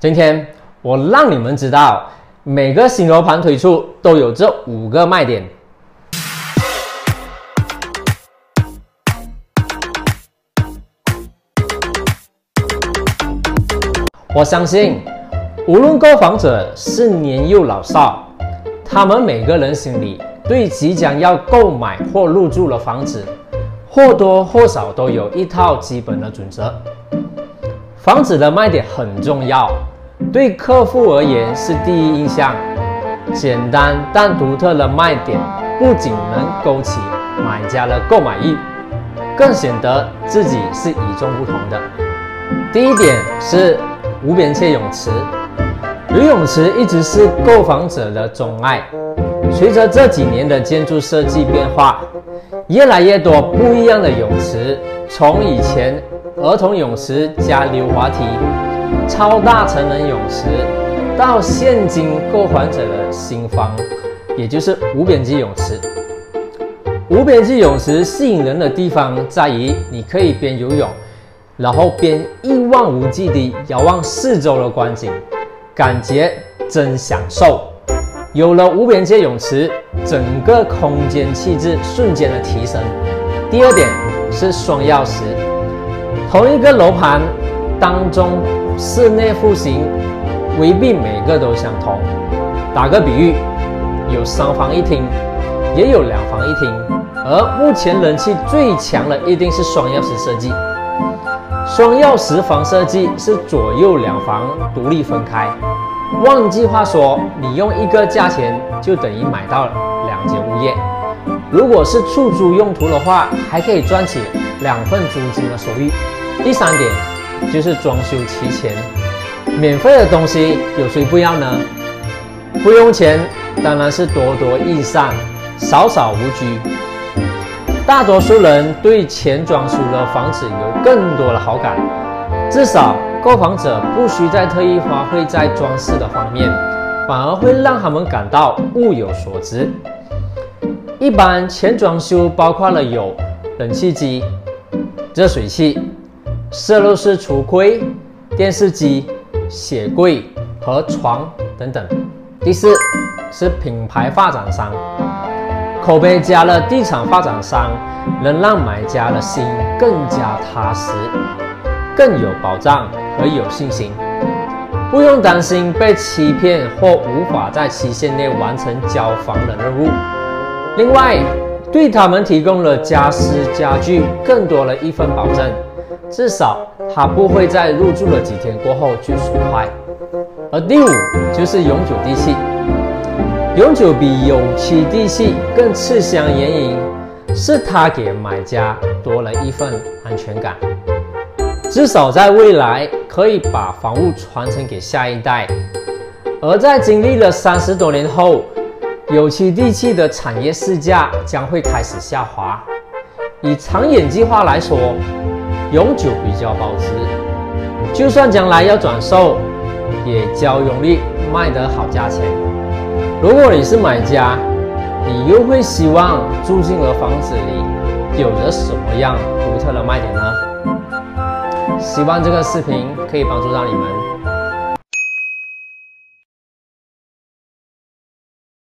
今天我让你们知道，每个新楼盘推出都有这五个卖点。我相信，无论购房者是年幼老少，他们每个人心里对即将要购买或入住的房子，或多或少都有一套基本的准则。房子的卖点很重要，对客户而言是第一印象。简单但独特的卖点，不仅能勾起买家的购买欲，更显得自己是与众不同的。第一点是无边界泳池，游泳池一直是购房者的钟爱。随着这几年的建筑设计变化，越来越多不一样的泳池，从以前。儿童泳池加溜滑梯，超大成人泳池，到现今购房者的新房，也就是无边际泳池。无边际泳池吸引人的地方在于，你可以边游泳，然后边一望无际地遥望四周的观景，感觉真享受。有了无边界泳池，整个空间气质瞬间的提升。第二点是双钥匙。同一个楼盘当中，室内户型未必每个都相同。打个比喻，有三房一厅，也有两房一厅。而目前人气最强的一定是双钥匙设计。双钥匙房设计是左右两房独立分开。换句话说，你用一个价钱就等于买到两间物业。如果是出租用途的话，还可以赚取两份租金的收益。第三点就是装修齐全，免费的东西有谁不要呢？不用钱当然是多多益善，少少无拘。大多数人对全装修的房子有更多的好感，至少购房者不需再特意花费在装饰的方面，反而会让他们感到物有所值。一般全装修包括了有冷气机、热水器。摄入式橱柜、电视机、鞋柜和床等等。第四是品牌发展商，口碑佳的地产发展商能让买家的心更加踏实，更有保障和有信心，不用担心被欺骗或无法在期限内完成交房的任务。另外，对他们提供了家私家具更多了一份保证。至少它不会在入住了几天过后就损坏。而第五就是永久地契，永久比有期地契更吃香原因，是它给买家多了一份安全感，至少在未来可以把房屋传承给下一代。而在经历了三十多年后，有期地契的产业市价将会开始下滑。以长远计划来说。永久比较保值，就算将来要转售，也较容易卖得好价钱。如果你是买家，你又会希望住进的房子里有着什么样独特的卖点呢？希望这个视频可以帮助到你们。